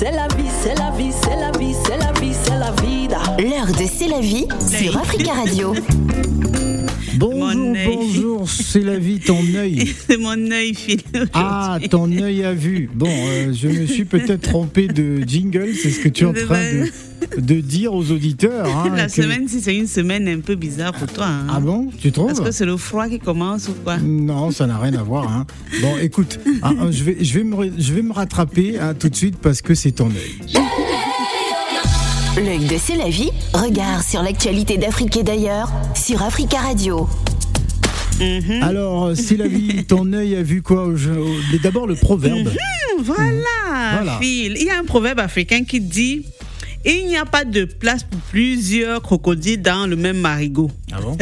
c'est la vie, c'est la vie, c'est la vie, c'est la vie, c'est la vida. L'heure de C'est la vie sur Africa Radio. Bonjour, bonjour, c'est la vie, ton œil. C'est mon œil, Phil. Ah, ton œil a vu. Bon, euh, je me suis peut-être trompé de jingle, c'est ce que tu es en train de, de dire aux auditeurs. hein, La que- semaine, si c'est une semaine un peu bizarre pour toi. hein. Ah bon, tu trouves Est-ce que c'est le froid qui commence ou quoi? Non, ça n'a rien à voir. hein. Bon, écoute, hein, hein, je, vais, je, vais me, je vais me rattraper hein, tout de suite parce que c'est ton œil. L'œil de C'est la vie, regard sur l'actualité d'Afrique et d'ailleurs sur Africa Radio. Mhm. Alors, c'est la vie, ton œil a vu quoi d'abord le proverbe. Hmm, Voilà, Voilà. Phil. Il y a un proverbe africain qui dit Il n'y a pas de place pour plusieurs crocodiles dans le même marigot. Ah bon?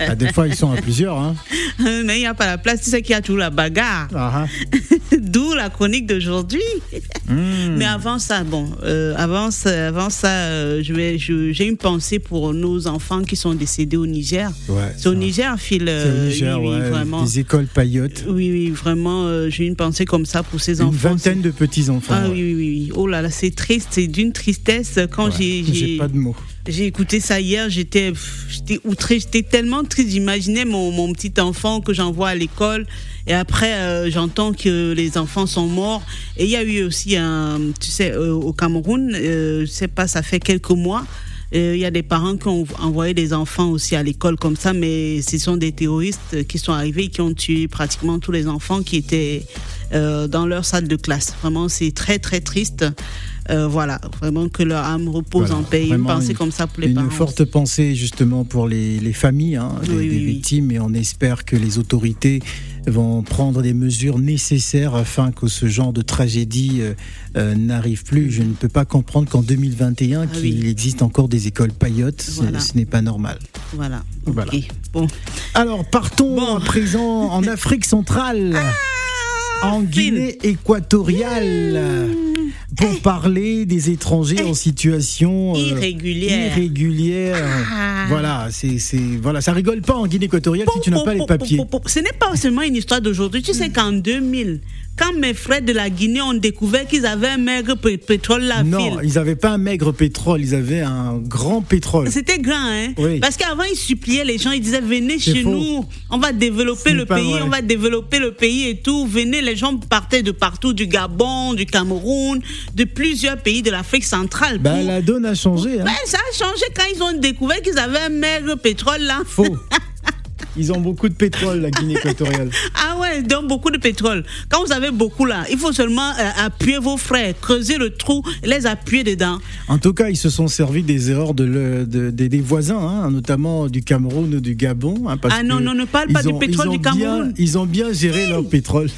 Ah, Des fois, ils sont à plusieurs. Hein. Mais il n'y a pas la place, tu sais qu'il y a toujours la bagarre. Ah, ah. D'où la chronique d'aujourd'hui. Hmm. Mais avant ça, bon, euh, avant ça, avant ça euh, je vais- je- j'ai une pensée pour nos enfants qui sont décédés au Niger. Ouais, C'est au. Niger, Phil. Euh, Niger, oui, vraiment. des écoles paillotes. Oui, oui, vraiment, euh, j'ai une pensée comme ça pour ces Une enfants. vingtaine de petits-enfants. Ah ouais. oui, oui, oui, oui. Oh là là, c'est triste, c'est d'une tristesse. Quand Ouais, j'ai- J'ai j'ai pas de mots. j'ai écouté ça hier, j'étais outrée, j'étais tellement triste. J'imaginais mon, mon petit enfant que j'envoie à l'école et après euh, j'entends que les enfants sont morts. Et il y a eu aussi un, tu sais, euh, au Cameroun, euh, je sais pas, ça fait quelques mois. euh, Il y a des parents qui ont envoyé des enfants aussi à l'école comme ça, mais ce sont des terroristes qui sont arrivés et qui ont tué pratiquement tous les enfants qui étaient dans leur salle de classe. Vraiment, c'est très très triste. Euh, voilà, vraiment que leur âme repose Voilà, en paix. Une pensée une- comme ça pour les Une parents. forte pensée justement pour les, les familles hein, des, Oui, des oui, oui. victimes et on espère que les autorités vont prendre des mesures nécessaires afin que ce genre de tragédie euh, euh, n'arrive plus. Je ne peux pas comprendre qu'en 2021 Ah qu'il existe encore des écoles paillotes, Ce- Voilà. ce n'est pas normal. Voilà. Bon. Alors partons Bon. à présent en Afrique centrale. En Guinée équatoriale, pour parler des étrangers en situation euh, Irrégulière. irrégulière. Ah. Voilà, c'est, voilà, ça rigole pas en Guinée équatoriale si tu n'as pas les papiers. Ce n'est pas seulement une histoire d'aujourd'hui. Tu sais qu'en 2000, quand mes frères de la Guinée ont découvert qu'ils avaient un maigre pé- pétrole là, Non, ils n'avaient pas un maigre pétrole, ils avaient un grand pétrole. C'était grand, hein Oui. Parce qu'avant, ils suppliaient les gens, ils disaient venez chez faux. nous, on va développer le pays, vrai. on va développer le pays et tout. Venez, les gens partaient de partout, du Gabon, du Cameroun, de plusieurs pays de l'Afrique centrale. Bah, pour- la donne a changé. Hein. Ouais, ça a changé quand ils ont découvert qu'ils avaient un maigre pétrole là. Faux. Ils ont beaucoup de pétrole, la Guinée équatoriale. Ah ouais, donc beaucoup de pétrole. Quand vous avez beaucoup là, il faut seulement euh, appuyer vos frères, creuser le trou, les appuyer dedans. En tout cas, ils se sont servis des erreurs de le- de- des- des voisins, hein, notamment du Cameroun ou du Gabon. hein, parce Ah non, que non, ne parle ils pas du ont- pétrole ils ont du bien- Cameroun. ils ont bien géré leur pétrole.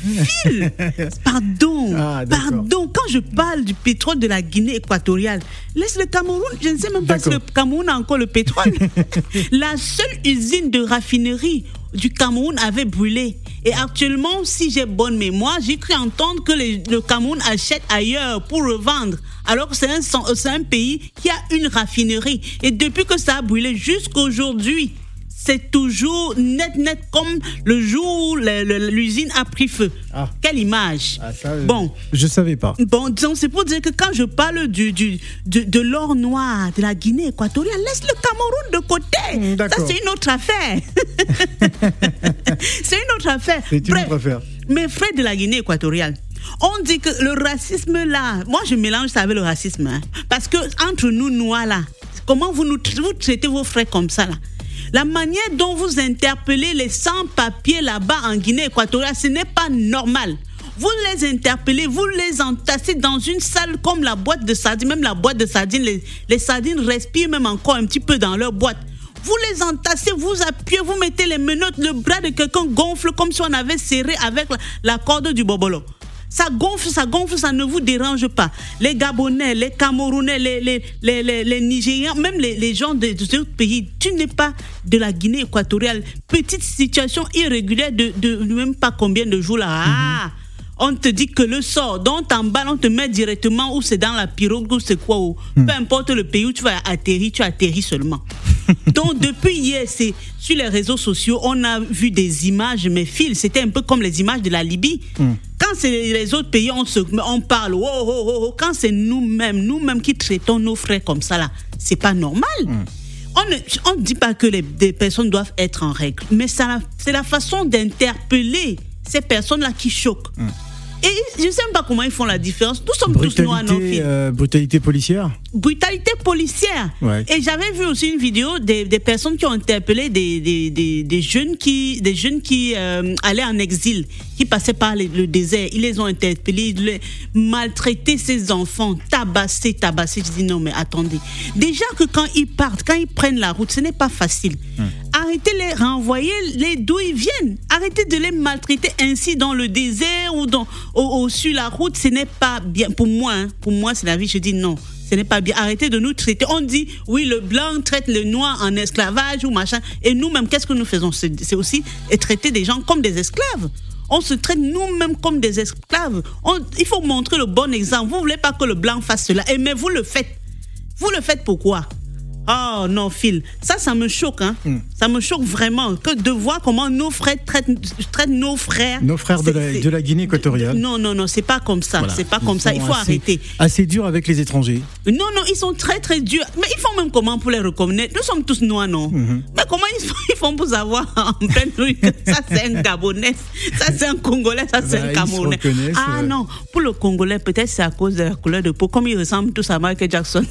Pardon, Ah, pardon. Quand je parle du pétrole de la Guinée équatoriale, laisse le Cameroun. Je ne sais même pas si le. Cameroun a encore le pétrole. la seule usine de raffinerie du Cameroun avait brûlé. Et actuellement, si j'ai bonne mémoire, j'ai cru entendre que le Cameroun achète ailleurs pour revendre. Alors que c'est un, un pays qui a une raffinerie. Et depuis que ça a brûlé jusqu'aujourd'hui, c'est toujours net, net comme le jour où l'usine a pris feu. Ah. Quelle image. Ah, ça, Bon. Je savais pas. Bon, disons, c'est pour dire que quand je parle du, du, de, de l'or noir de la Guinée équatoriale, laisse le Cameroun de côté. Mm, Ça, c'est une autre affaire. c'est une autre affaire. C'est une autre affaire. Mes frères de la Guinée équatoriale, on dit que le racisme là, moi je mélange ça avec le racisme. hein. parce que entre nous noirs là, comment vous nous vous traitez vos frères comme ça là? La manière dont vous interpellez les sans-papiers là-bas en Guinée équatoriale, ce n'est pas normal. Vous les interpellez, vous les entassez dans une salle comme la boîte de sardines, même la boîte de sardines, les, sardines respirent même encore un petit peu dans leur boîte. Vous les entassez, vous appuyez, vous mettez les menottes, le bras de quelqu'un gonfle comme si on avait serré avec la, la corde du bobolo. Ça gonfle, ça gonfle, ça ne vous dérange pas. Les Gabonais, les Camerounais, les, les, les, Nigériens, même les, les gens de, de d'autres pays, tu n'es pas de la Guinée équatoriale. Petite situation irrégulière de, de même pas combien de jours là. Ah, on te dit que le sort, dont t'emballes, on te met directement où c'est dans la pirogue, ou c'est quoi, ou peu importe le pays où tu vas atterrir, tu atterris seulement. Donc depuis hier, c'est sur les réseaux sociaux, on a vu des images, mais fil, c'était un peu comme les images de la Libye. Quand c'est les autres pays, on, se, on parle, oh, oh, oh, oh. quand c'est nous-mêmes, nous-mêmes qui traitons nos frères comme ça, là, c'est pas normal. On ne dit pas que les des personnes doivent être en règle, mais ça- c'est la façon d'interpeller ces personnes-là qui choquent. Et je ne sais même pas comment ils font la différence. Nous sommes tous noirs, non, Brutalité, filles euh, brutalité policière? Brutalité policière. Ouais. Et j'avais vu aussi une vidéo des, des personnes qui ont interpellé des, des, des, jeunes qui, des jeunes qui euh, allaient en exil, qui passaient par le, le désert. Ils les ont interpellés, ils les maltraité ces enfants, tabassés, tabassés. Je dis non, mais attendez. Déjà que quand ils partent, quand ils prennent la route, ce n'est pas facile. Arrêtez les renvoyer les d'où ils viennent. Arrêtez de les maltraiter ainsi dans le désert ou dans, au, au- sur la route. Ce n'est pas bien. Pour moi, hein, pour moi, c'est la vie. Je dis non. Ce n'est pas bien. Arrêtez de nous traiter. On dit, oui, le blanc traite le noir en esclavage ou machin. Et nous-mêmes, qu'est-ce que nous faisons? C'est aussi traiter des gens comme des esclaves. On se traite nous-mêmes comme des esclaves. Il faut montrer le bon exemple. Vous voulez pas que le blanc fasse cela. Et mais vous le faites. Vous le faites pourquoi? Oh non, Phil, ça, ça me choque. Hein. Hmm. Ça me choque vraiment que de voir comment nos frères traitent, traitent nos frères. Nos frères de la, c'est- de la Guinée équatoriale. Non, non, non, c'est pas comme ça. Voilà. C'est pas Ils comme ça. Il faut assez- arrêter. Assez dur avec les étrangers. Non, non, ils sont très, très durs. Mais ils font même comment pour les reconnaître? Nous sommes tous noirs, non? Mhm. Mais comment ils font, ils font pour savoir en pleine rue que ça c'est un Gabonais, ça c'est un Congolais, ça c'est Bah, un se Camerounais? Ah euh. non, pour le Congolais, peut-être c'est à cause de la couleur de peau, comme ils ressemblent tous à Michael Jackson.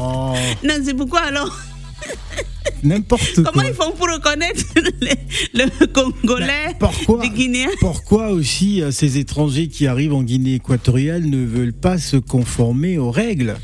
Oh, non, c'est pourquoi alors n'importe Comment quoi. ils font pour reconnaître le Congolais pourquoi, du Guinéen pourquoi aussi euh, ces étrangers qui arrivent en Guinée équatoriale ne veulent pas se conformer aux règles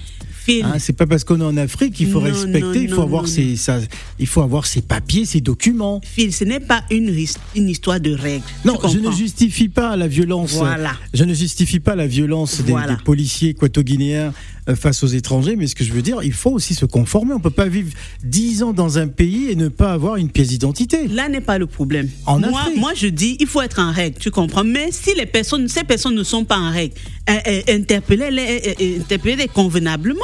Phil, Hein, c'est pas parce qu'on est en Afrique qu'il faut Non, respecter, non, il faut non, avoir ses, ça- il faut avoir ses papiers, ses documents. Phil, ce n'est pas une, une histoire de règles. Non, je ne justifie pas la violence. Voilà. Je ne justifie pas la violence des, Voilà. des policiers équato-guinéens face aux étrangers, mais ce que je veux dire, il faut aussi se conformer. On peut pas vivre dix ans dans un pays et ne pas avoir une pièce d'identité. Là n'est pas le problème. En moi, Afrique. moi, je dis, il faut être en règle, tu comprends. Mais si les personnes, ces personnes ne sont pas en règle, euh, euh, interpellez-les euh, euh, interpellez-les convenablement.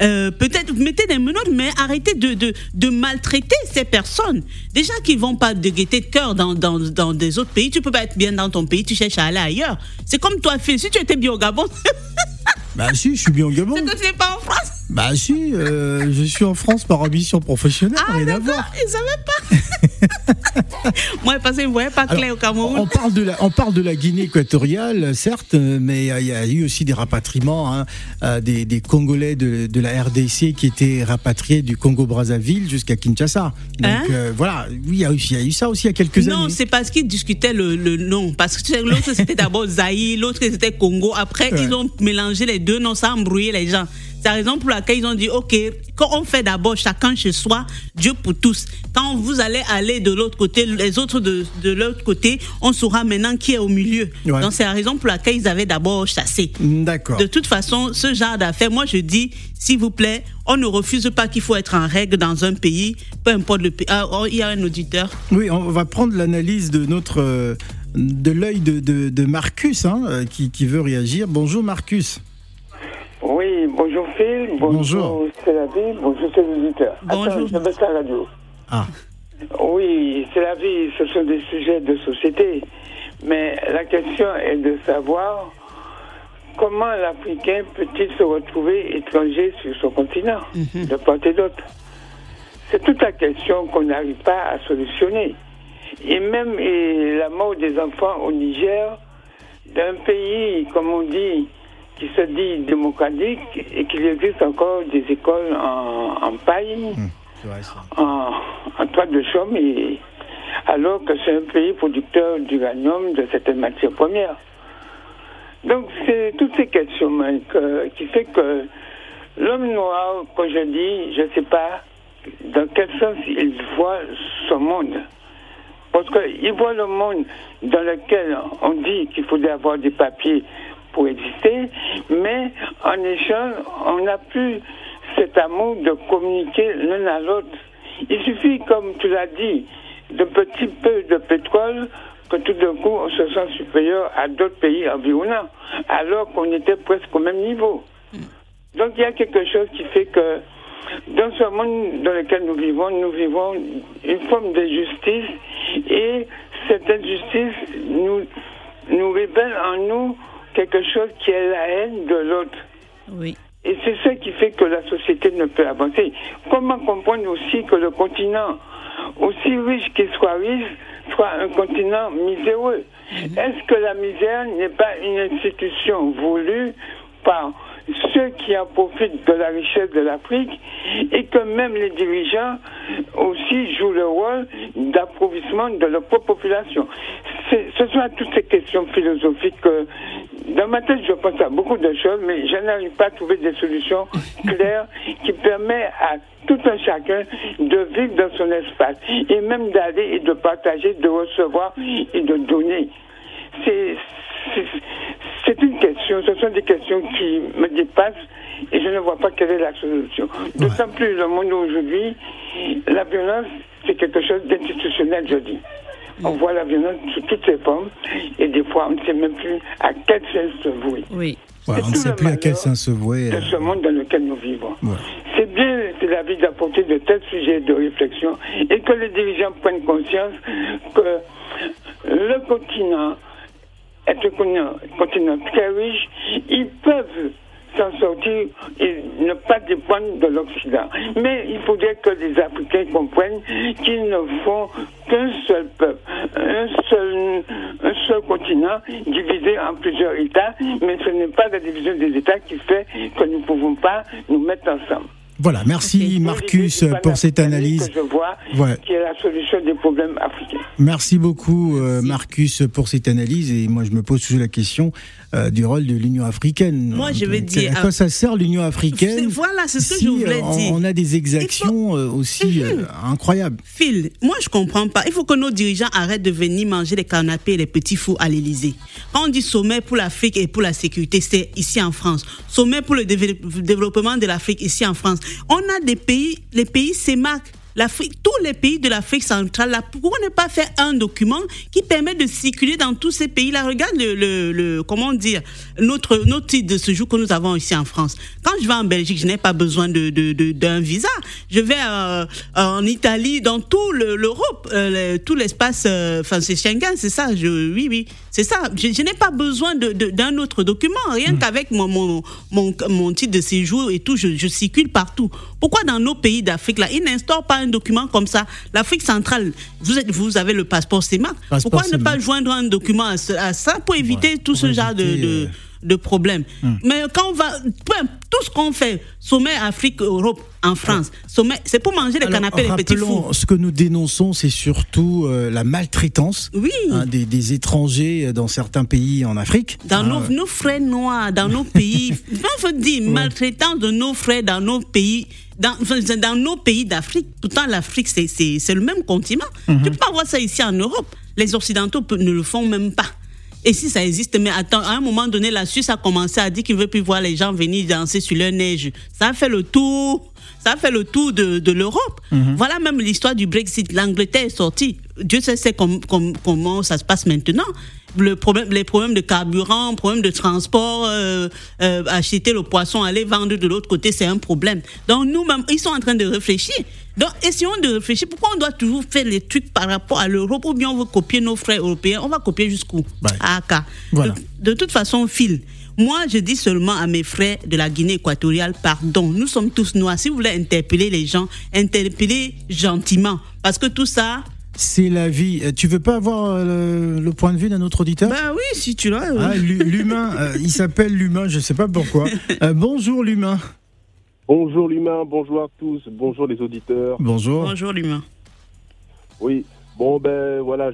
Euh, Peut-être mettez des menottes, mais arrêtez de, de, de maltraiter ces personnes. Déjà qu'ils vont pas de gaieté de cœur dans, dans, dans des autres pays, tu peux pas être bien dans ton pays, tu cherches à aller ailleurs. C'est comme toi, Phil, si tu étais bien au Gabon, Bah si, je suis bien au Gabon. c'est que tu n'es pas en France. Bah si, euh, je suis en France par ambition professionnelle, Ah, d'accord, ils savaient pas. Moi, parce qu'ils ne voyaient pas clair au Cameroun. On parle de la, on parle de la Guinée équatoriale, certes, euh, mais il y a eu aussi des rapatriements, hein, euh, des, des Congolais de, de la RDC qui étaient rapatriés du Congo-Brazzaville jusqu'à Kinshasa. Donc Hein euh, voilà, oui, il y, a eu- il y a eu ça aussi il y a quelques Non, années. c'est parce qu'ils discutaient le, le nom. Parce que l'autre c'était d'abord Zaïre, l'autre c'était Congo. Après, Ouais. ils ont mélangé les deux noms, ça a embrouillé les gens. C'est la raison pour laquelle ils ont dit, OK, quand on fait d'abord chacun chez soi, Dieu pour tous. Quand vous allez aller de l'autre côté, les autres de, de l'autre côté, on saura maintenant qui est au milieu. Ouais. Donc c'est la raison pour laquelle ils avaient d'abord chassé. D'accord. De toute façon, ce genre d'affaires, moi je dis, s'il vous plaît, on ne refuse pas qu'il faut être en règle dans un pays, peu importe le pays. Ah, oh, il y a un auditeur. Oui, on va prendre l'analyse de notre euh, de l'œil de, de- de Marcus hein, euh, qui, qui veut réagir. Bonjour Marcus. Oui, bonjour Phil, bonjour, Bonjour. c'est la vie, bonjour c'est l'auditeur. Bonjour. Attends, je baisse la radio. Ah, Oui, c'est la vie, ce sont des sujets de société. Mais la question est de savoir comment l'Africain peut-il se retrouver étranger sur son continent, de part et d'autre. C'est toute la question qu'on n'arrive pas à solutionner. Et même et la mort des enfants au Niger, d'un pays, comme on dit, qui se dit démocratique et qu'il existe encore des écoles en, en paille, vrai en, en toit de chaume, et, alors que c'est un pays producteur d'uranium, de certaines matières premières. Donc c'est toutes ces questions hein, que- qui fait que l'homme noir, quand je dis, je ne sais pas dans quel sens il voit son monde. Parce qu'il voit le monde dans lequel on dit qu'il faudrait avoir des papiers pour exister, mais en échange, on n'a plus cet amour de communiquer l'un à l'autre. Il suffit, comme tu l'as dit, de petit peu de pétrole que tout d'un coup on se sent supérieur à d'autres pays environnants, alors qu'on était presque au même niveau. Donc il y a quelque chose qui fait que dans ce monde dans lequel nous vivons, nous vivons une forme d'injustice et cette injustice nous, nous révèle en nous quelque chose qui est la haine de l'autre. Oui. Et c'est ça qui fait que la société ne peut avancer. Comment comprendre aussi que le continent, aussi riche qu'il soit riche, soit un continent miséreux? Est-ce que la misère n'est pas une institution voulue par ceux qui en profitent de la richesse de l'Afrique et que même les dirigeants aussi jouent le rôle d'approvissement de leur propre population. Ce sont toutes ces questions philosophiques que dans ma tête je pense à beaucoup de choses, mais je n'arrive pas à trouver des solutions claires qui permettent à tout un chacun de vivre dans son espace et même d'aller et de partager, de recevoir et de donner. C'est une question, ce sont des questions qui me dépassent et je ne vois pas quelle est la solution. D'autant plus le monde aujourd'hui, la violence, c'est quelque chose d'institutionnel, je dis. On voit la violence sous toutes ses formes et des fois on ne sait même plus à quel sens se vouer. Oui. on ne sait plus à quel sens se vouer. De ce monde dans lequel nous vivons. C'est bien, c'est la vie d'apporter de tels sujets de réflexion et que les dirigeants prennent conscience que le continent très riche, ils peuvent s'en sortir et ne pas dépendre de l'Occident. Mais il faudrait que les Africains comprennent qu'ils ne font qu'un seul peuple, un seul, un seul continent divisé en plusieurs États, mais ce n'est pas la division des États qui fait que nous ne pouvons pas nous mettre ensemble. Voilà, merci Marcus pour cette analyse. je vois qui est la solution des problèmes africains. Merci beaucoup euh, Marcus pour cette analyse et moi je me pose toujours la question euh, du rôle de l'Union africaine. Moi je vais dire à quoi ça sert l'Union africaine Voilà, c'est ce que je voulais on, dire. On a des exactions euh, aussi incroyables. Phil, moi je comprends pas. Il faut que nos dirigeants arrêtent de venir manger les canapés et les petits fours à l'Élysée. Quand on dit sommet pour l'Afrique et pour la sécurité, c'est ici en France. Sommet pour le développement de l'Afrique ici en France. On a des pays, les pays CEMAC, l'Afrique, tous les pays de l'Afrique centrale, là, pourquoi ne pas faire un document qui permet de circuler dans tous ces pays-là? Regarde le, le, le, comment dire, notre, notre titre de ce jour que nous avons ici en France. Quand je vais en Belgique, je n'ai pas besoin de, de, de, d'un visa. Je vais euh, en Italie, dans tout le, l'Europe, euh, tout l'espace, enfin c'est Schengen, c'est ça. Je, oui, oui, c'est ça. Je, je n'ai pas besoin de, d'un autre document. Rien mmh. qu'avec mon, mon, mon, mon, titre de séjour et tout, je, je circule partout. Pourquoi dans nos pays d'Afrique là, ils n'instaurent pas un document comme ça. L'Afrique centrale, vous, êtes, vous avez le passeport CEMAC. Pourquoi ne pas joindre un document à, à ça pour éviter ouais, tout ce genre de, de, de problèmes hum. Mais quand on va, tout ce qu'on fait, sommet Afrique, Europe, en France, sommet, c'est pour manger les Alors, canapés, les petits fours. Ce que nous dénonçons, c'est surtout euh, la maltraitance oui. hein, des, des, étrangers dans certains pays en Afrique. Dans nos, nos, frères noirs, dans nos pays, on veut dire ouais. maltraitance de nos frères dans nos pays dans, dans nos pays d'Afrique, pourtant l'Afrique c'est le même continent. Mm -hmm. Tu peux pas voir ça ici en Europe. Les Occidentaux ne le font même pas. Et si ça existe, mais attends, à un moment donné, la Suisse a commencé à dire qu'il ne veut plus voir les gens venir danser sur leur neige. Ça a fait le tour, ça a fait le tour de, de l'Europe. -hmm. Voilà même l'histoire du Brexit. L'Angleterre est sortie. Dieu sait com, com, comment ça se passe maintenant. Le problème, les problèmes de carburant, problèmes de transport, euh, euh, acheter le poisson, aller vendre de l'autre côté, c'est un problème. Donc nous-mêmes, ils sont en train de réfléchir. Donc essayons de réfléchir. Pourquoi on doit toujours faire les trucs par rapport à l'Europe ou bien on veut copier nos frères européens? On va copier jusqu'où? Ouais. Ah, voilà. de, de toute façon, Phil, moi, je dis seulement à mes frères de la Guinée équatoriale, pardon. Nous sommes tous noirs. Si vous voulez interpeller les gens, interpellez gentiment. Parce que tout ça, c'est la vie. Tu veux pas avoir le, le point de vue d'un autre auditeur? Bah oui, si tu l'as. Ah, l'humain, euh, il s'appelle l'humain, je sais pas pourquoi. Euh, bonjour l'humain. Bonjour l'humain, bonjour à tous, bonjour les auditeurs. Bonjour. Bonjour l'humain. Oui, bon ben voilà,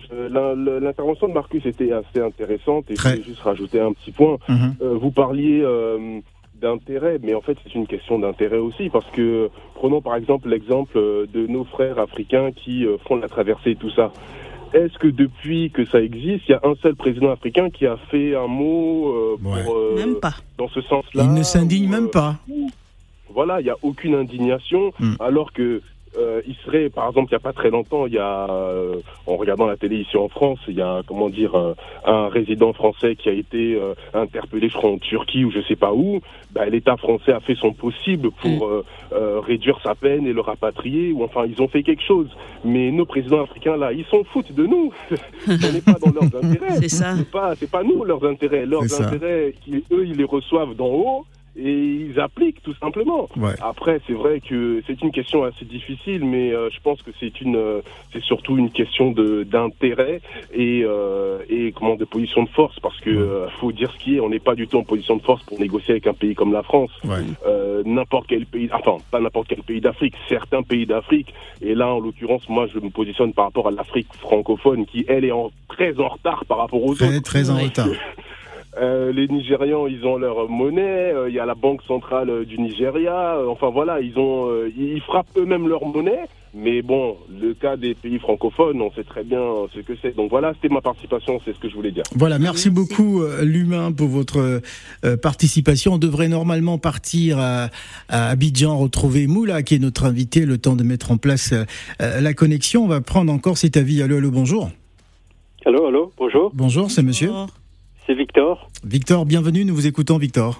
l'intervention de Marcus était assez intéressante et Très. je vais juste rajouter un petit point. Mm -hmm. euh, vous parliez euh, d'intérêt, mais en fait c'est une question d'intérêt aussi parce que prenons par exemple l'exemple de nos frères africains qui euh, font la traversée et tout ça. Est-ce que depuis que ça existe, il y a un seul président africain qui a fait un mot euh, pour, ouais. même pas. dans ce sens-là Il ne s'indigne même pas. Voilà, il n'y a aucune indignation, Mm. alors que euh, il serait, par exemple, il n'y a pas très longtemps, il y a, euh, en regardant la télé ici en France, il y a, comment dire, un, un résident français qui a été euh, interpellé, je crois, en Turquie ou je sais pas où. Bah, L'État français a fait son possible pour euh, euh, réduire sa peine et le rapatrier, ou enfin, ils ont fait quelque chose. Mais nos présidents africains, là, ils s'en foutent de nous. On n'est pas dans leurs intérêts. C'est ça. C'est pas, c'est pas nous leurs intérêts. Leurs intérêts, qui, eux, ils les reçoivent d'en haut et ils appliquent tout simplement. Ouais. Après, c'est vrai que c'est une question assez difficile, mais euh, je pense que c'est une, euh, c'est surtout une question de d'intérêt et euh, et comment de position de force, parce que euh, faut dire ce qui est, on n'est pas du tout en position de force pour négocier avec un pays comme la France. Ouais. Euh, n'importe quel pays, enfin pas n'importe quel pays d'Afrique, certains pays d'Afrique. Et là, en l'occurrence, moi, je me positionne par rapport à l'Afrique francophone, qui elle est en, très en retard par rapport aux Très, autres. très en retard. Euh, les Nigérians, ils ont leur monnaie. euh, Il y a la banque centrale euh, du Nigeria. euh, enfin voilà, ils ont, euh, ils frappent eux-mêmes leur monnaie. Mais bon, le cas des pays francophones, on sait très bien ce que c'est. Donc voilà, c'était ma participation, c'est ce que je voulais dire. Voilà, merci, Merci. beaucoup l'humain pour votre participation. On devrait normalement partir à, à Abidjan retrouver Moula qui est notre invité, le temps de mettre en place la connexion. On va prendre encore cet avis. Allô, allô, bonjour. Allô, allô, bonjour, Bonjour, c'est monsieur. Oh. C'est Victor. Victor, bienvenue, nous vous écoutons Victor.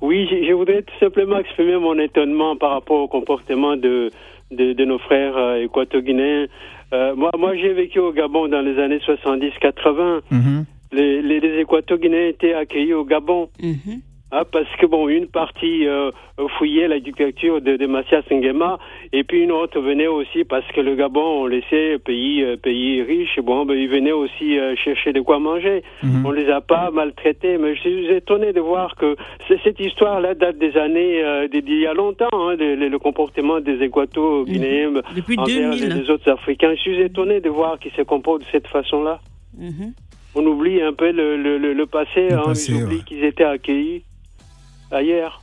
Oui, je, je voudrais tout simplement exprimer mon étonnement par rapport au comportement de, de, de nos frères euh, équato-guinéens. Euh, moi, moi j'ai vécu au Gabon dans les années 70-80. Mhm. Les, les, les équato-guinéens étaient accueillis au Gabon. Mhm. Ah, parce que bon, une partie euh, fouillait la dictature de, de Mathias Nguema et puis une autre venait aussi parce que le Gabon, on le sait, pays euh, pays riche, bon, ben, ils venaient aussi euh, chercher de quoi manger. Mhm. On les a pas maltraités, mais je suis étonné de voir que cette histoire-là date des années d'il y a longtemps, hein, le, le- le comportement des équato-guinéens Depuis envers 2000. les, les autres Africains. Je suis étonné de voir qu'ils se comportent de cette façon-là. Mhm. On oublie un peu le, le, le, le passé, Le hein, passé, ils oublient ouais. qu'ils étaient accueillis ailleurs.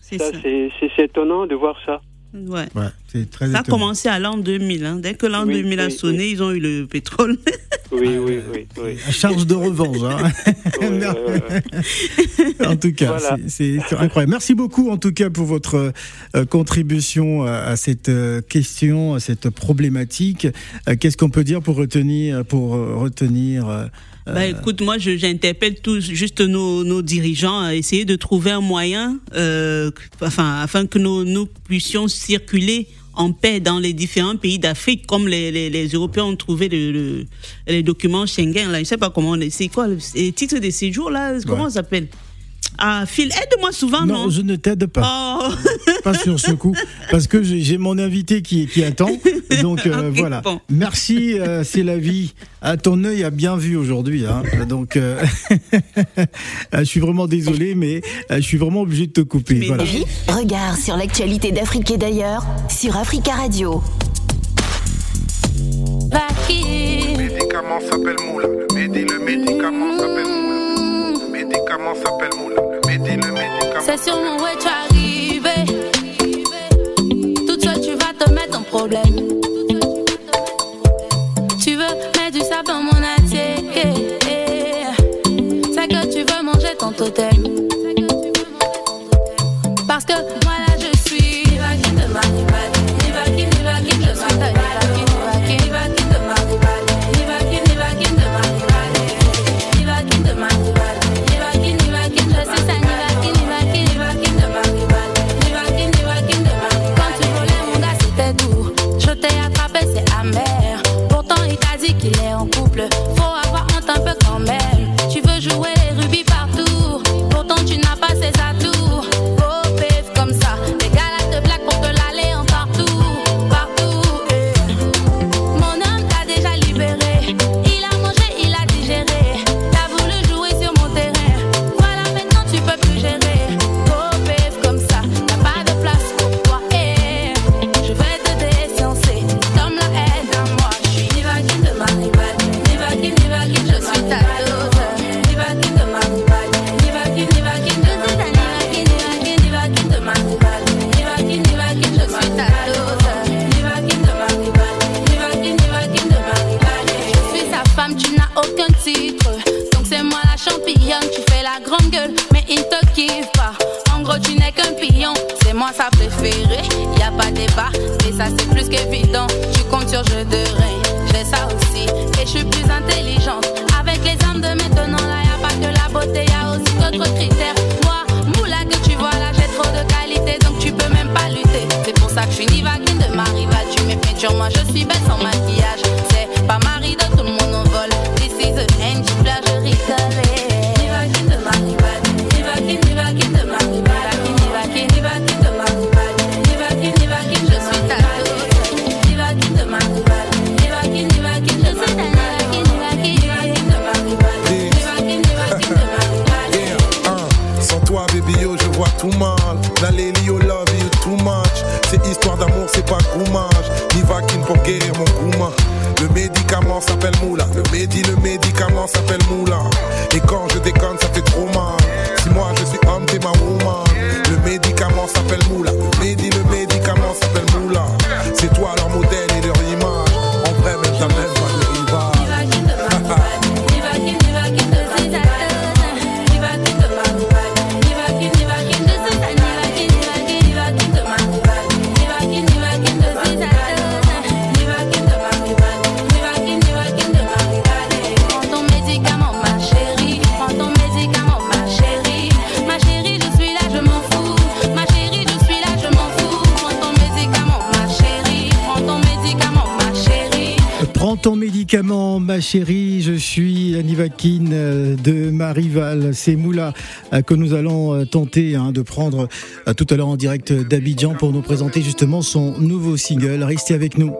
C'est Ça, ça. c'est c'est- c'est étonnant de voir ça. Ouais. Ouais, c'est très Ça a commencé à l'an 2000. hein. Dès que l'an Oui, 2000 a oui, sonné, ils ont eu le pétrole. Oui, oui, oui, oui. À charge de revanche. hein. Ouais, ouais, ouais. en tout cas, Voilà. c'est- incroyable. Merci beaucoup en tout cas pour votre euh, contribution à, à cette euh, question, à cette problématique. Euh, Qu'est-ce qu'on peut dire pour retenir, pour euh, retenir euh, Bah, écoute, moi, j'interpelle tous, juste nos, nos dirigeants à essayer de trouver un moyen, euh, enfin, afin que nous, nous puissions circuler en paix dans les différents pays d'Afrique, comme les, les, les Européens ont trouvé le, le- les documents Schengen. Là, je sais pas comment on c'est quoi le- les titres de séjour là, comment Ouais. ça s'appelle? Ah, Phil, aide-moi souvent, non, Non, je ne t'aide pas, Oh, pas sur ce coup, parce que j'ai j'ai mon invité qui, qui attend. Donc euh, Ok, voilà. bon. Merci, euh, c'est la vie. Ah, ton œil a bien vu aujourd'hui. Hein. Donc, euh, je suis vraiment désolé, mais euh, je suis vraiment obligé de te couper. Mais Voilà. Avis, regard sur l'actualité d'Afrique et d'ailleurs sur Africa Radio. Le médicament s'appelle Moula. Le médi, le médicament s'appelle Moula. Le médicament s'appelle Moula. Le médi, le médicament. C'est sur mon way, tu es arrivé. Toute seule, tu vas te mettre en problème. Mettre du sable Prends ton médicament, ma chérie. Je suis la euh, de Marival. C'est Moula euh, que nous allons euh, tenter hein, de prendre tout à l'heure en direct d'Abidjan pour nous présenter justement son nouveau single. Restez avec nous.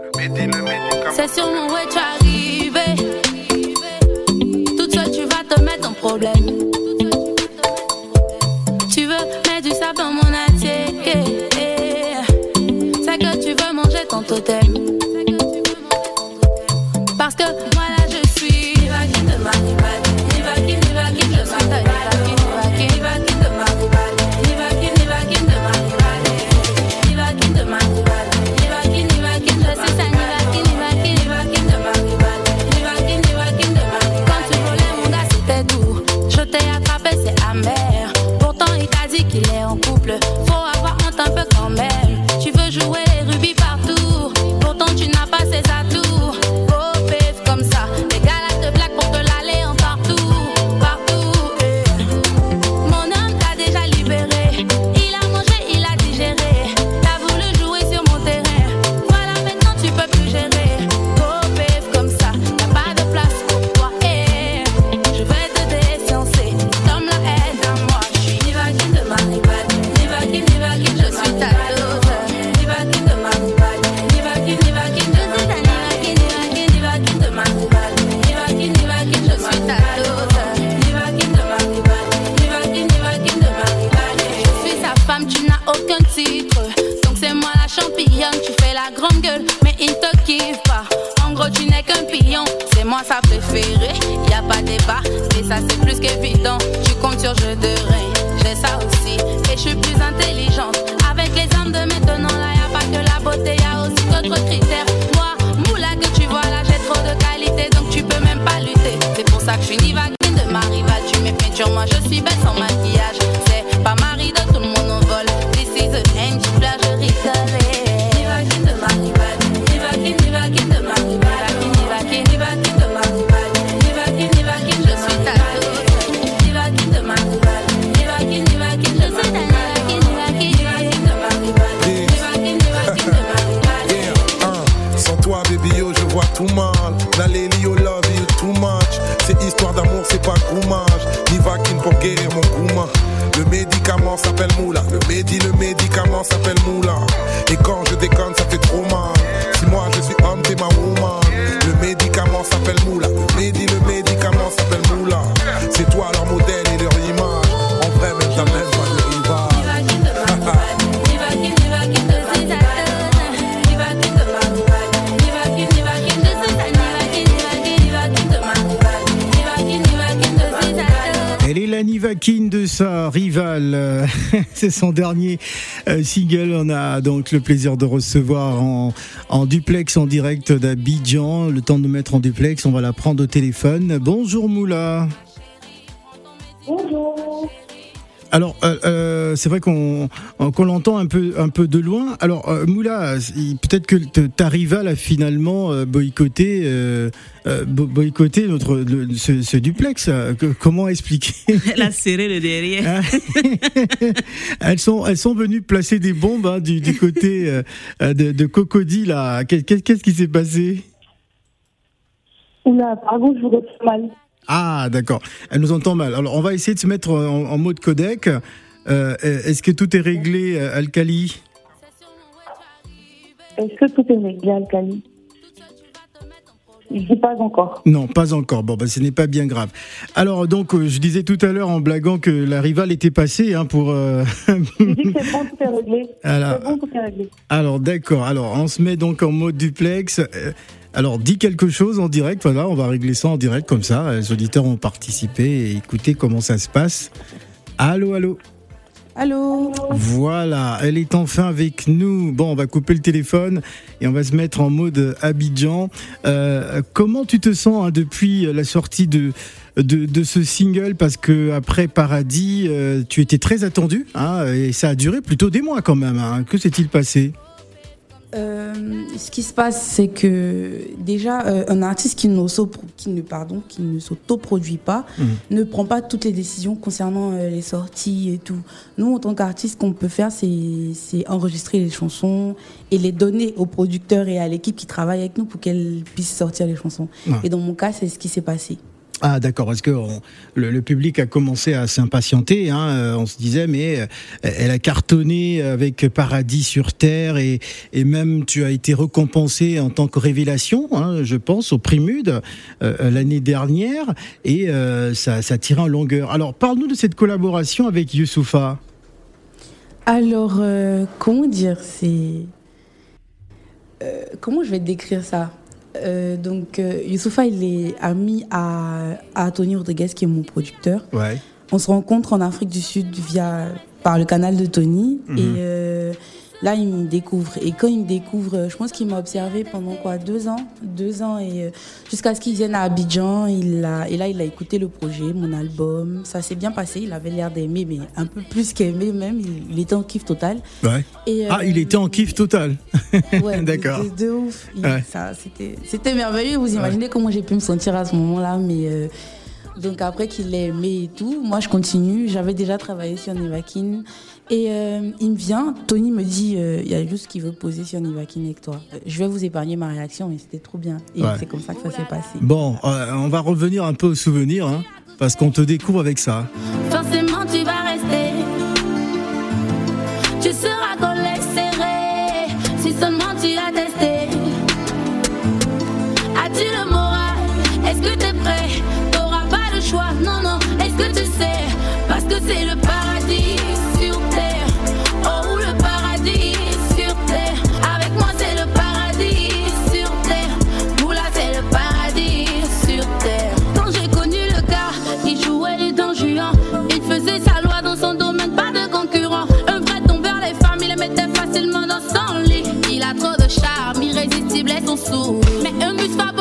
c'est son dernier euh, single. On a donc le plaisir de recevoir en, duplex, en direct d'Abidjan. Le temps de mettre en duplex, on va la prendre au téléphone. Bonjour Moula. Bonjour. Alors, euh, euh, c'est vrai qu'on qu'on l'entend un peu, un peu de loin. Alors, euh, Moula, peut-être que ta rivale a finalement euh, boycotté, euh, euh, bo- boycotté notre, le- ce, ce duplex. Euh, que- Comment expliquer Elle a serré le derrière. Hein elles, sont, elles sont venues placer des bombes hein, du, du côté euh, euh, de, de Cocody. là. Qu'est- Qu'est-ce qu'est-ce qui s'est passé? Oula, pardon, je vous reçois mal. Ah, d'accord. Elle nous entend mal. Alors, on va essayer de se mettre en, en mode codec. Euh, Est-ce que tout est réglé, euh, Alcali Est-ce que tout est réglé, Alcali Je dis pas encore. Non, pas encore. Bon, bah, ce n'est pas bien grave. Alors, donc, euh, je disais tout à l'heure en blaguant que la rivale était passée hein, pour. euh, Je dis que c'est bon, tout est réglé. Alors, bon, tout est réglé. alors d'accord. Alors, on se met donc en mode duplex. Alors, dis quelque chose en direct. Voilà, on va régler ça en direct comme ça. Les auditeurs ont participé et écouté comment ça se passe. Allô, allô. Allô Voilà, elle est enfin avec nous. Bon, on va couper le téléphone et on va se mettre en mode Abidjan. Euh, comment tu te sens hein, depuis la sortie de, de, de ce single? Parce que après Paradis, euh, tu étais très attendu hein, et ça a duré plutôt des mois quand même. hein. Que s'est-il passé? Euh, ce qui se passe, c'est que déjà, euh, un artiste qui qui ne, pardon, qui ne s'autoproduit pas ne prend pas toutes les décisions concernant euh, les sorties et tout. Nous, en tant qu'artistes, ce qu'on peut faire, c'est c'est enregistrer les chansons et les donner aux producteurs et à l'équipe qui travaille avec nous pour qu'elles puissent sortir les chansons. Ouais. Et dans mon cas, c'est ce qui s'est passé. Ah d'accord, parce que le, public a commencé à s'impatienter. Hein, euh, on se disait, mais euh, elle a cartonné avec Paradis sur Terre et, et même tu as été récompensé en tant que révélation, hein, je pense, au Primude euh, l'année dernière et ça, ça en longueur. Alors parle-nous de cette collaboration avec Youssoufa. Alors, comment dire C'est. Comment je vais décrire ça? Euh, Donc, euh, Youssoufa, il est ami à, à Tony Rodriguez, qui est mon producteur. Ouais. On se rencontre en Afrique du Sud via, par le canal de Tony. Mhm. Et euh, là, il me découvre. Et quand il me découvre, euh, je pense qu'il m'a observé pendant quoi Deux ans Deux ans. Et euh, jusqu'à ce qu'il vienne à Abidjan. Il a, et là, il a écouté le projet, mon album. Ça s'est bien passé. Il avait l'air d'aimer, mais un peu plus qu'aimer même. Il, il était en kiff total. Ouais. Et, Ah, euh, il était en kiff total. Ouais, D'accord. De, de ouf. Ouais. c'était, c'était merveilleux. Vous imaginez comment j'ai pu me sentir à ce moment-là. Mais euh, donc après qu'il l'ait aimé et tout, moi je continue. J'avais déjà travaillé sur Nivakin. Et euh, il me vient, Tony me dit, euh, il y a juste qui veut poser sur Nivakin avec toi. Euh, Je vais vous épargner ma réaction, mais c'était trop bien. Et Ouais. c'est comme ça que ça s'est passé. Bon, euh, on va revenir un peu aux souvenirs, hein, parce qu'on te découvre avec ça. Forcément, tu vas rester. Son sourire. Mais un bus va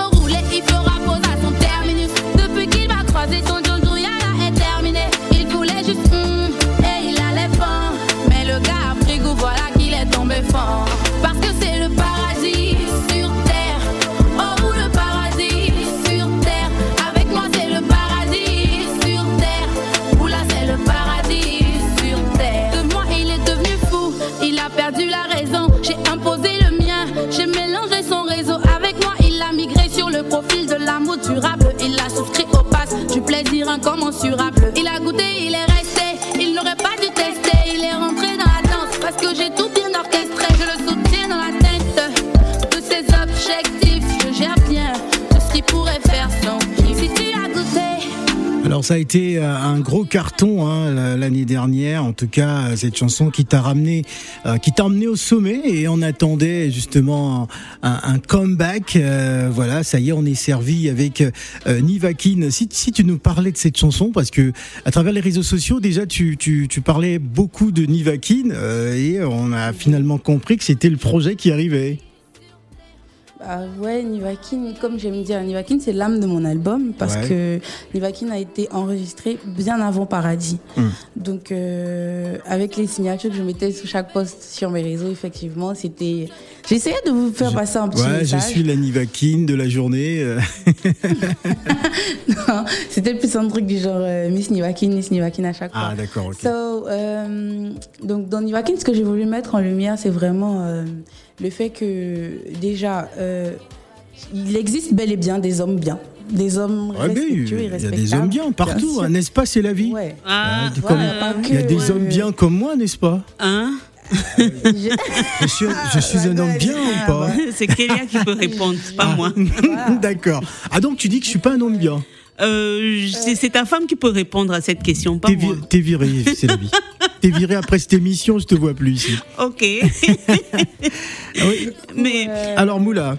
tout cas cette chanson qui t'a ramené, euh, qui t'a emmené au sommet et on attendait justement un, comeback. Euh, voilà, ça y est, on est servi avec euh, Nivakin. Si, tu nous parlais de cette chanson, parce que à travers les réseaux sociaux déjà tu, tu, parlais beaucoup de Nivakin et on a finalement compris que c'était le projet qui arrivait. Ah ouais, Nivakin, comme j'aime dire, Nivakin c'est l'âme de mon album parce Ouais. que Nivakin a été enregistré bien avant Paradis. Hum. Donc euh, avec les signatures que je mettais sous chaque post sur mes réseaux, effectivement, c'était. J'essayais de vous faire passer un petit Ouais, je message. suis la Nivakin de la journée. euh. Non, c'était plus un truc du genre euh, Miss Nivakin, Miss Nivakin à chaque fois. Ah, d'accord, ok. So, euh, donc dans Nivakin, ce que j'ai voulu mettre en lumière, c'est vraiment euh, le fait que déjà, euh, il existe bel et bien des hommes bien, des hommes Ouais, mais respectueux et il y a des hommes bien partout, hein, n'est-ce pas C'est la vie. Ouais. Ah, comme- pas il y a des ouais. hommes bien comme moi, n'est-ce pas hein Je suis, je suis un homme bien ou pas C'est Kélia qui peut répondre, pas moi. D'accord. Ah donc tu dis que je suis pas un homme bien Euh, c'est ta femme qui peut répondre à cette question, pas moi. t'es viré, c'est la vie. T'es viré après cette émission, je te vois plus ici. Ok. Oui. Mais Alors Moula,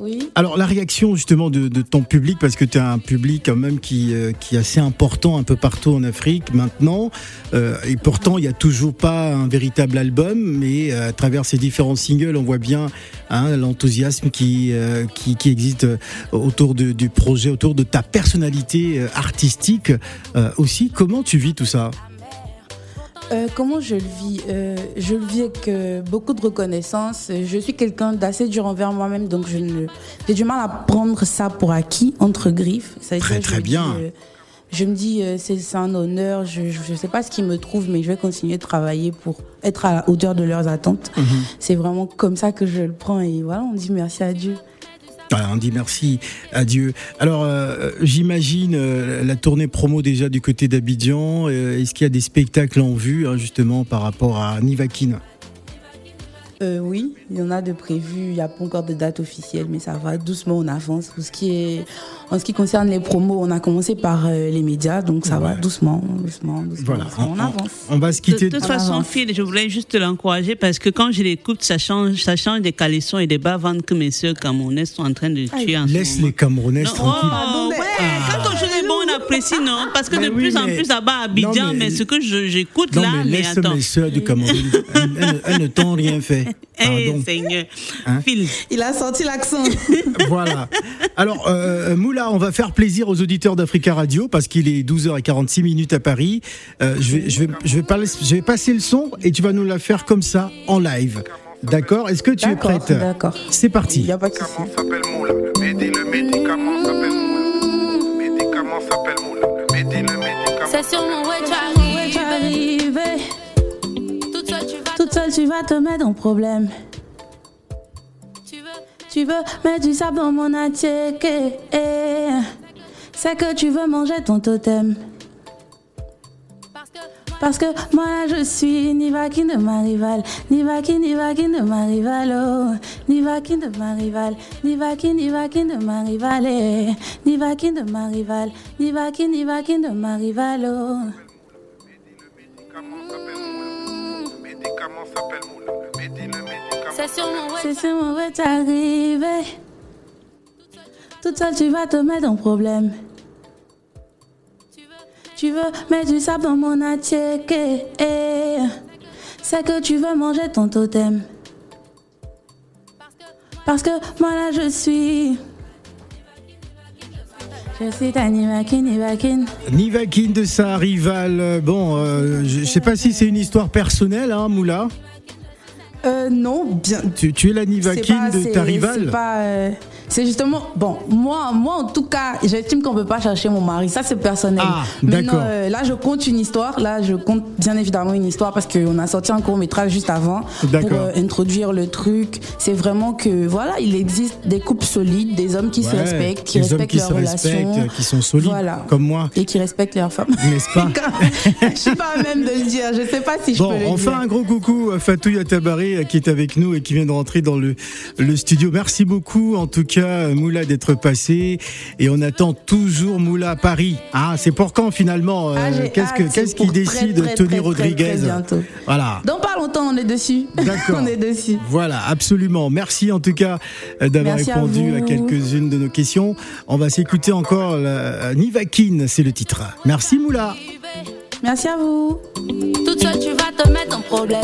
Oui. alors la réaction justement de, de ton public, parce que tu as un public quand même qui, euh, qui est assez important un peu partout en Afrique maintenant, euh, et pourtant il n'y a toujours pas un véritable album, mais euh, à travers ces différents singles, on voit bien hein, l'enthousiasme qui, euh, qui, qui existe autour de- du projet, autour de ta personnalité artistique euh, aussi. Comment tu vis tout ça? Euh, comment je le vis? Euh, Je le vis avec euh, beaucoup de reconnaissance. Je suis quelqu'un d'assez dur envers moi-même, donc je ne, j'ai du mal à prendre ça pour acquis, entre griffes. Ça Très, très dis, bien. je me dis, c'est, c'est un honneur. Je ne sais pas ce qui me trouve, mais je vais continuer de travailler pour être à la hauteur de leurs attentes. Mhm. C'est vraiment comme ça que je le prends. Et voilà, on dit merci à Dieu. Voilà, on dit merci à Dieu. Alors, euh, j'imagine euh, la tournée promo déjà du côté d'Abidjan. Euh, Est-ce qu'il y a des spectacles en vue, hein, justement, par rapport à Nivakin Euh, oui, il y en a de prévus. Il n'y a pas encore de date officielle, mais ça va doucement, on avance. Pour ce qui est, en ce qui concerne les promos, on a commencé par euh, les médias, donc ça va doucement, doucement, doucement. Voilà, doucement, on, avance. On va se de quitter. toute façon, Phil, je voulais juste l'encourager parce que quand je l'écoute, ça change, ça change des calissons et des bas-ventres que mes soeurs camerounaises sont en train de tuer en Laisse les Camerounais Non, tranquilles. oh, ouais, quand on chose apprécie, non Parce que Mais de oui, plus en plus là-bas à Abidjan, Non, mais, mais- ce que j'écoute là, mais mais laisse attends. mes soeurs du Cameroun. elles, elles- elles ne t'ont rien fait. Eh, Pardon. Seigneur. Hein? Phil. Il a sorti l'accent. voilà. Alors, euh, Moula, on va faire plaisir aux auditeurs d'Africa Radio parce qu'il est 12h46 minutes à Paris. Euh, je, vais, je, vais, je, vais pas- je vais passer le son et tu vas nous la faire comme ça, en live. D'accord? Est-ce que tu es prête? d'accord. C'est parti. Il n'y a pas de souci. Tu vas. Te mettre en problème. Tu veux. Tu veux mettre du sable dans mon assiette. C'est que tu veux manger ton totem. Parce que. Moi je suis Nivakin de ma rivale, Nivakin, Nivakin de ma rivale, oh. Nivakin de ma rivale, Nivakin, Nivakin de ma rivale, eh. Nivakin de ma rivale, Nivakin, Nivakin de ma rivale, oh. C'est mon way. C'est mon way t'arriver. Toute seule tu vas te mettre en problème. Tu veux. Mettre du sable dans mon assiette. C'est que tu veux manger ton totem. Parce que. Moi là je suis. Je suis ta Nivakin, Nivakin. Nivakin de sa rivale. Bon, euh, je ne sais pas si c'est une histoire personnelle, hein, Moula. Euh, non, bien. Tu, tu es la Nivakin de ta rivale pas. Euh, c'est justement. Bon, moi, moi en tout cas, j'estime qu'on peut pas chercher mon mari. Ça, c'est personnel. Ah, Maintenant, euh, là, je compte une histoire. Là, je compte bien évidemment une histoire parce qu'on a sorti un court métrage juste avant pour euh, introduire le truc. C'est vraiment que, voilà, il existe des couples solides, des hommes qui se respectent, qui respectent qui leurs relations. respectent, qui sont solides, Voilà. comme moi. Et qui respectent leurs femmes. N'est-ce pas je suis pas à même de le dire. Je sais pas si je Bon, peux le on fait un gros coucou à Fatou Yatabaré euh, qui est avec nous et qui vient de rentrer dans le, le studio. Merci beaucoup en tout cas euh, Moula d'être passé et on attend toujours Moula à Paris. Ah, c'est pour quand finalement euh, Ah, Qu'est-ce que qui décide très, Tony très, Rodriguez très. Voilà. Dans pas longtemps, on est dessus. D'accord. on est dessus. Voilà, absolument. Merci en tout cas euh, d'avoir à répondu à, quelques-unes de nos questions. On va s'écouter encore la, Nivakin, c'est le titre. Merci Moula. Merci à vous. Toute seule, tu vas te mettre en problème.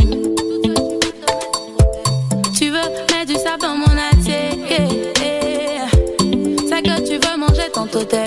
Tu veux mettre du sable dans mon assiette. foto